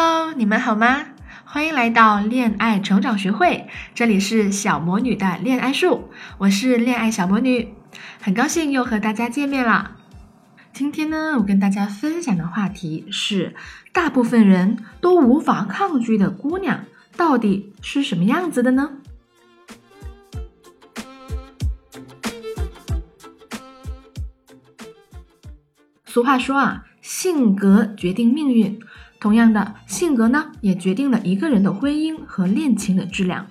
Hello，你们好吗？欢迎来到恋爱成长学会，这里是小魔女的恋爱树，我是恋爱小魔女，很高兴又和大家见面了。今天呢，我跟大家分享的话题是，大部分人都无法抗拒的姑娘到底是什么样子的呢？俗话说啊，性格决定命运。同样的性格呢，也决定了一个人的婚姻和恋情的质量。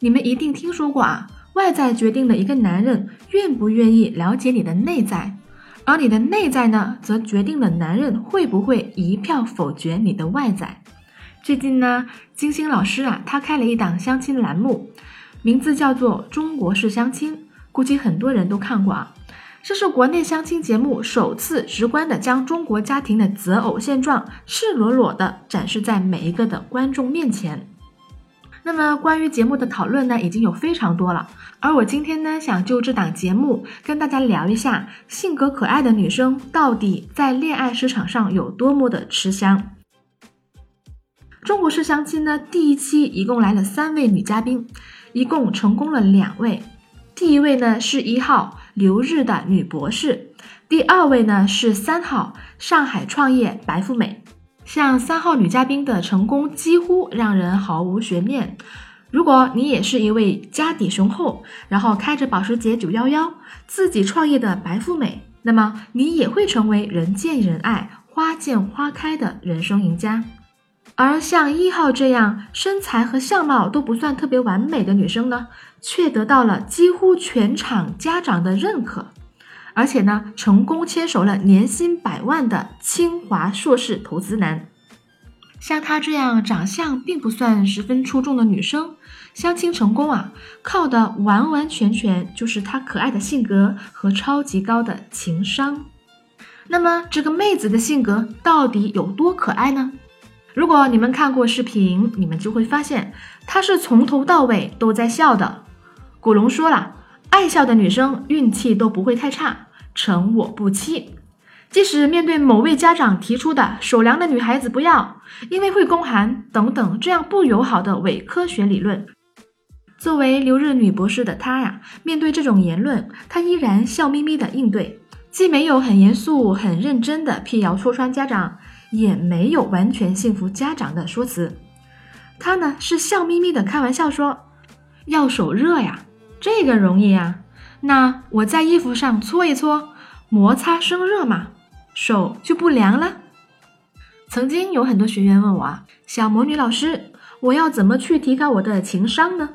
你们一定听说过啊，外在决定了一个男人愿不愿意了解你的内在，而你的内在呢，则决定了男人会不会一票否决你的外在。最近呢，金星老师啊，他开了一档相亲栏目，名字叫做《中国式相亲》，估计很多人都看过啊。这是国内相亲节目首次直观的将中国家庭的择偶现状赤裸裸的展示在每一个的观众面前。那么关于节目的讨论呢，已经有非常多了。而我今天呢，想就这档节目跟大家聊一下，性格可爱的女生到底在恋爱市场上有多么的吃香。中国式相亲呢，第一期一共来了三位女嘉宾，一共成功了两位。第一位呢是一号留日的女博士，第二位呢是三号上海创业白富美。像三号女嘉宾的成功几乎让人毫无悬念。如果你也是一位家底雄厚，然后开着保时捷九幺幺自己创业的白富美，那么你也会成为人见人爱、花见花开的人生赢家。而像一号这样身材和相貌都不算特别完美的女生呢，却得到了几乎全场家长的认可，而且呢，成功牵手了年薪百万的清华硕士投资男。像她这样长相并不算十分出众的女生，相亲成功啊，靠的完完全全就是她可爱的性格和超级高的情商。那么这个妹子的性格到底有多可爱呢？如果你们看过视频，你们就会发现，她是从头到尾都在笑的。古龙说了，爱笑的女生运气都不会太差，成我不欺。即使面对某位家长提出的手凉的女孩子不要，因为会宫寒等等这样不友好的伪科学理论，作为留日女博士的她呀，面对这种言论，她依然笑眯眯的应对，既没有很严肃、很认真的辟谣戳穿家长。也没有完全信服家长的说辞，他呢是笑眯眯的开玩笑说：“要手热呀，这个容易呀，那我在衣服上搓一搓，摩擦生热嘛，手就不凉了。”曾经有很多学员问我啊，小魔女老师，我要怎么去提高我的情商呢？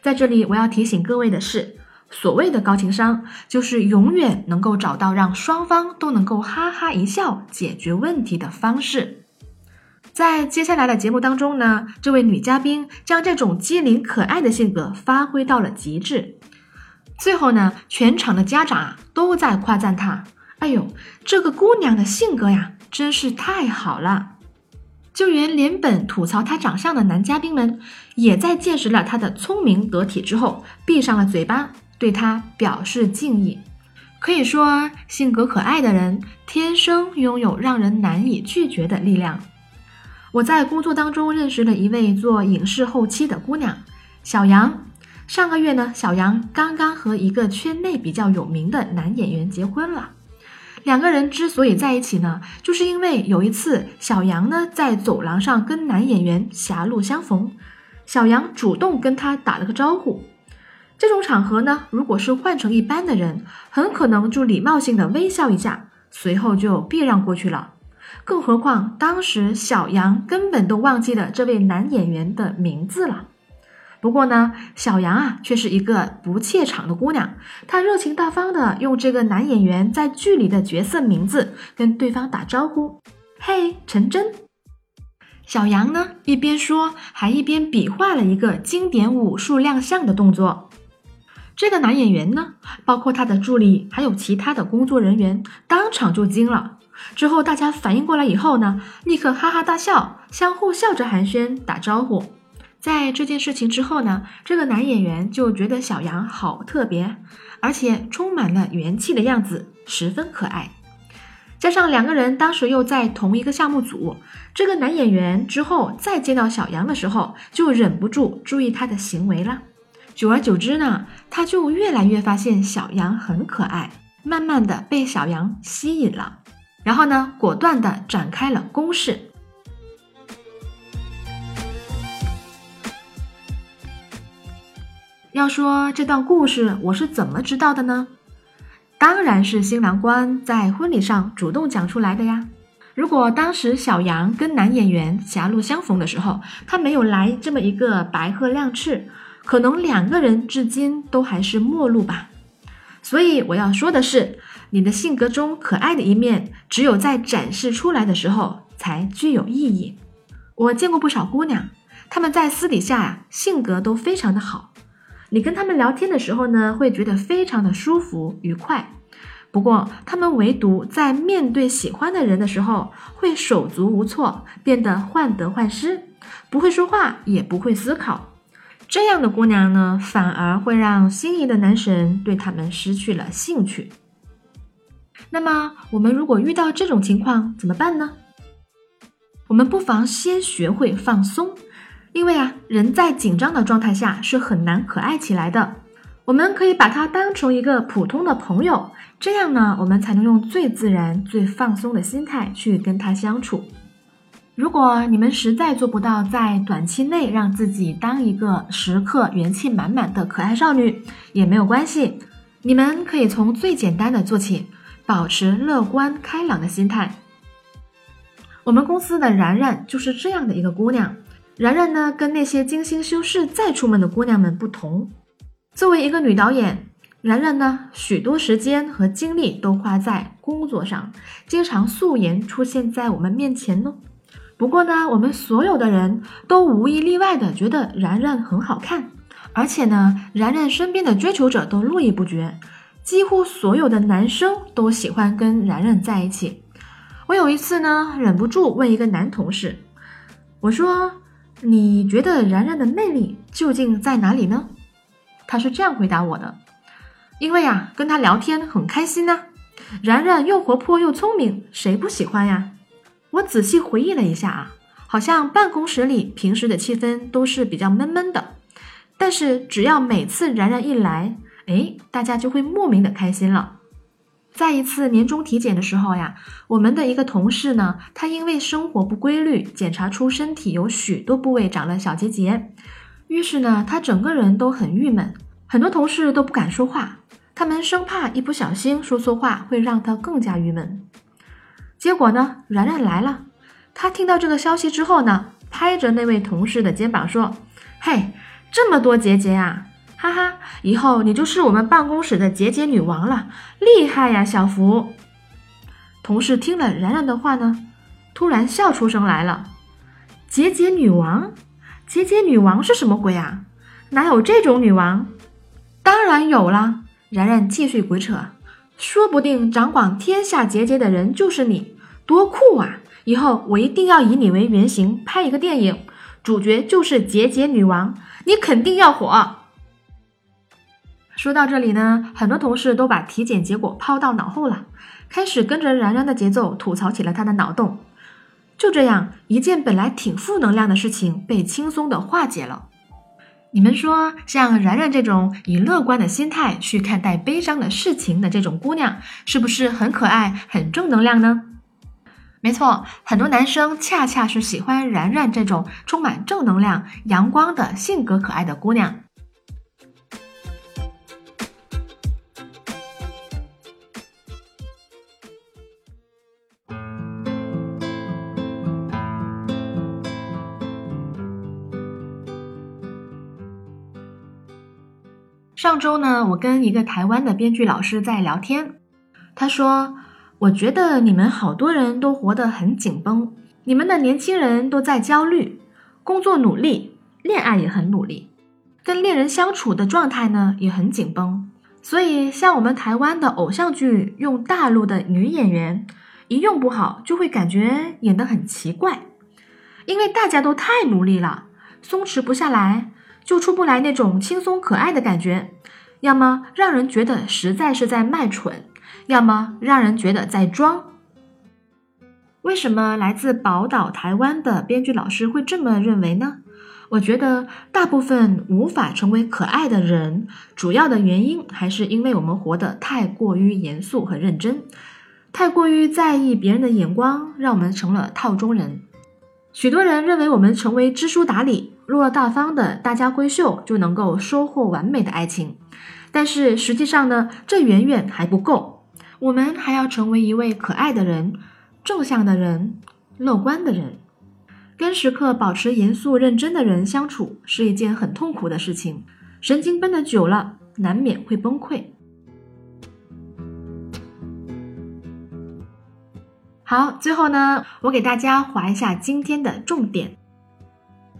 在这里我要提醒各位的是。所谓的高情商，就是永远能够找到让双方都能够哈哈一笑解决问题的方式。在接下来的节目当中呢，这位女嘉宾将这种机灵可爱的性格发挥到了极致。最后呢，全场的家长啊都在夸赞她：“哎呦，这个姑娘的性格呀，真是太好了。”就连连本吐槽她长相的男嘉宾们，也在见识了她的聪明得体之后，闭上了嘴巴。对她表示敬意，可以说性格可爱的人天生拥有让人难以拒绝的力量。我在工作当中认识了一位做影视后期的姑娘小杨。上个月呢，小杨刚刚和一个圈内比较有名的男演员结婚了。两个人之所以在一起呢，就是因为有一次小杨呢在走廊上跟男演员狭路相逢，小杨主动跟他打了个招呼。这种场合呢，如果是换成一般的人，很可能就礼貌性的微笑一下，随后就避让过去了。更何况当时小杨根本都忘记了这位男演员的名字了。不过呢，小杨啊却是一个不怯场的姑娘，她热情大方的用这个男演员在剧里的角色名字跟对方打招呼：“嘿，陈真。”小杨呢一边说，还一边比划了一个经典武术亮相的动作。这个男演员呢，包括他的助理还有其他的工作人员，当场就惊了。之后大家反应过来以后呢，立刻哈哈大笑，相互笑着寒暄打招呼。在这件事情之后呢，这个男演员就觉得小杨好特别，而且充满了元气的样子，十分可爱。加上两个人当时又在同一个项目组，这个男演员之后再见到小杨的时候，就忍不住注意他的行为了。久而久之呢，他就越来越发现小杨很可爱，慢慢的被小杨吸引了，然后呢，果断的展开了攻势。要说这段故事我是怎么知道的呢？当然是新郎官在婚礼上主动讲出来的呀。如果当时小杨跟男演员狭路相逢的时候，他没有来这么一个白鹤亮翅，可能两个人至今都还是陌路吧。所以我要说的是，你的性格中可爱的一面，只有在展示出来的时候才具有意义。我见过不少姑娘，她们在私底下呀，性格都非常的好。你跟她们聊天的时候呢，会觉得非常的舒服愉快。不过，她们唯独在面对喜欢的人的时候，会手足无措，变得患得患失，不会说话，也不会思考。这样的姑娘呢，反而会让心仪的男神对他们失去了兴趣。那么，我们如果遇到这种情况怎么办呢？我们不妨先学会放松。因为啊，人在紧张的状态下是很难可爱起来的。我们可以把它当成一个普通的朋友，这样呢，我们才能用最自然、最放松的心态去跟他相处。如果你们实在做不到在短期内让自己当一个时刻元气满满的可爱少女，也没有关系。你们可以从最简单的做起，保持乐观开朗的心态。我们公司的然然就是这样的一个姑娘。然然呢，跟那些精心修饰再出门的姑娘们不同。作为一个女导演，然然呢，许多时间和精力都花在工作上，经常素颜出现在我们面前呢。不过呢，我们所有的人都无一例外的觉得然然很好看，而且呢，然然身边的追求者都络绎不绝，几乎所有的男生都喜欢跟然然在一起。我有一次呢，忍不住问一个男同事，我说。你觉得然然的魅力究竟在哪里呢？他是这样回答我的：因为呀，跟他聊天很开心呐。然然又活泼又聪明，谁不喜欢呀？我仔细回忆了一下啊，好像办公室里平时的气氛都是比较闷闷的，但是只要每次然然一来，哎，大家就会莫名的开心了。在一次年终体检的时候呀，我们的一个同事呢，他因为生活不规律，检查出身体有许多部位长了小结节，于是呢，他整个人都很郁闷，很多同事都不敢说话，他们生怕一不小心说错话会让他更加郁闷。结果呢，然然来了，他听到这个消息之后呢，拍着那位同事的肩膀说：“嘿，这么多结节啊！”哈哈，以后你就是我们办公室的结节女王了，厉害呀，小福！同事听了然然的话呢，突然笑出声来了。结节女王，结节女王是什么鬼啊？哪有这种女王？当然有啦！然然继续鬼扯，说不定掌管天下结节的人就是你，多酷啊！以后我一定要以你为原型拍一个电影，主角就是结节女王，你肯定要火。说到这里呢，很多同事都把体检结果抛到脑后了，开始跟着然然的节奏吐槽起了他的脑洞。就这样，一件本来挺负能量的事情被轻松的化解了。你们说，像然然这种以乐观的心态去看待悲伤的事情的这种姑娘，是不是很可爱、很正能量呢？没错，很多男生恰恰是喜欢然然这种充满正能量、阳光的性格可爱的姑娘。上周呢，我跟一个台湾的编剧老师在聊天，他说：“我觉得你们好多人都活得很紧绷，你们的年轻人都在焦虑，工作努力，恋爱也很努力，跟恋人相处的状态呢也很紧绷。所以，像我们台湾的偶像剧用大陆的女演员，一用不好就会感觉演得很奇怪，因为大家都太努力了，松弛不下来。”就出不来那种轻松可爱的感觉，要么让人觉得实在是在卖蠢，要么让人觉得在装。为什么来自宝岛台湾的编剧老师会这么认为呢？我觉得大部分无法成为可爱的人，主要的原因还是因为我们活得太过于严肃和认真，太过于在意别人的眼光，让我们成了套中人。许多人认为我们成为知书达理、落落大方的大家闺秀就能够收获完美的爱情，但是实际上呢，这远远还不够。我们还要成为一位可爱的人、正向的人、乐观的人。跟时刻保持严肃认真的人相处是一件很痛苦的事情，神经绷得久了，难免会崩溃。好，最后呢，我给大家划一下今天的重点：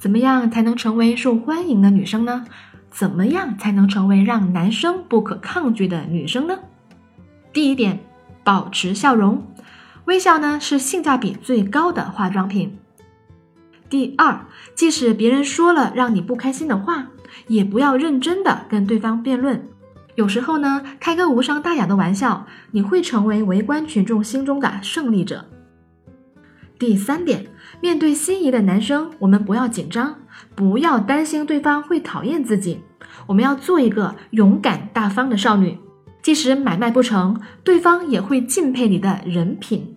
怎么样才能成为受欢迎的女生呢？怎么样才能成为让男生不可抗拒的女生呢？第一点，保持笑容，微笑呢是性价比最高的化妆品。第二，即使别人说了让你不开心的话，也不要认真的跟对方辩论。有时候呢，开个无伤大雅的玩笑，你会成为围观群众心中的胜利者。第三点，面对心仪的男生，我们不要紧张，不要担心对方会讨厌自己，我们要做一个勇敢大方的少女。即使买卖不成，对方也会敬佩你的人品。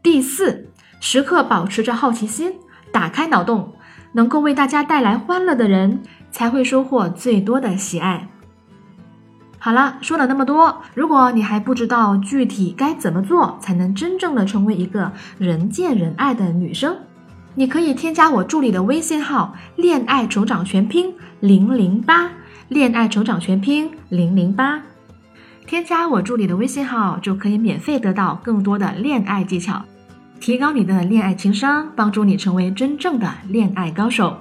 第四，时刻保持着好奇心，打开脑洞，能够为大家带来欢乐的人，才会收获最多的喜爱。好了，说了那么多，如果你还不知道具体该怎么做才能真正的成为一个人见人爱的女生，你可以添加我助理的微信号“恋爱成长全拼零零八”，恋爱成长全拼零零八，添加我助理的微信号就可以免费得到更多的恋爱技巧，提高你的恋爱情商，帮助你成为真正的恋爱高手。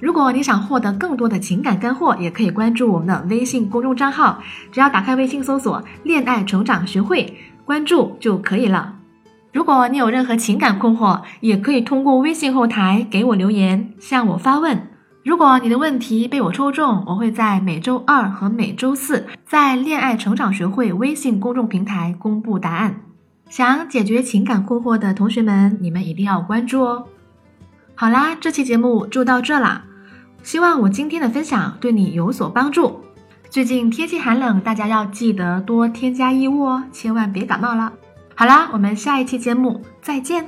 如果你想获得更多的情感干货，也可以关注我们的微信公众账号，只要打开微信搜索“恋爱成长学会”，关注就可以了。如果你有任何情感困惑，也可以通过微信后台给我留言，向我发问。如果你的问题被我抽中，我会在每周二和每周四在“恋爱成长学会”微信公众平台公布答案。想解决情感困惑的同学们，你们一定要关注哦。好啦，这期节目就到这啦。希望我今天的分享对你有所帮助。最近天气寒冷，大家要记得多添加衣物哦，千万别感冒了。好啦，我们下一期节目再见。